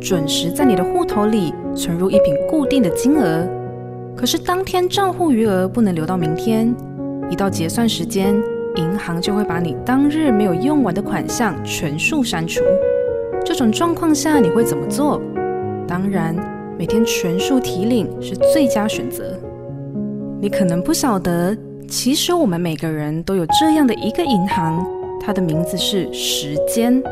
准时在你的户头里存入一笔固定的金额。可是当天账户余额不能留到明天，一到结算时间，银行就会把你当日没有用完的款项全数删除。这种状况下你会怎么做？当然，每天全数提领是最佳选择。你可能不晓得，其实我们每个人都有这样的一个银行，它的名字是时间。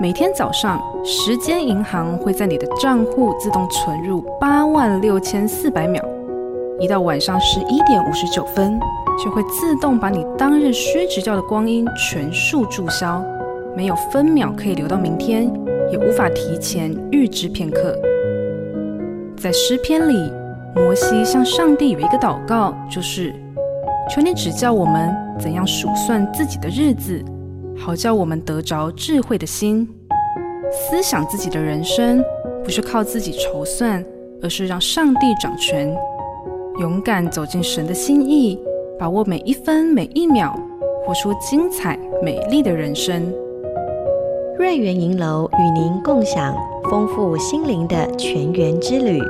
每天早上，时间银行会在你的账户自动存入八万六千四百秒。一到晚上十一点五十九分，就会自动把你当日虚掷掉的光阴全数注销，没有分秒可以留到明天，也无法提前预支片刻。在诗篇里，摩西向上帝有一个祷告，就是求你指教我们怎样数算自己的日子，好叫我们得着智慧的心，思想自己的人生，不是靠自己筹算，而是让上帝掌权。勇敢走进神的心意，把握每一分每一秒，活出精彩美丽的人生。瑞圆银楼与您共享丰富心灵的全员之旅。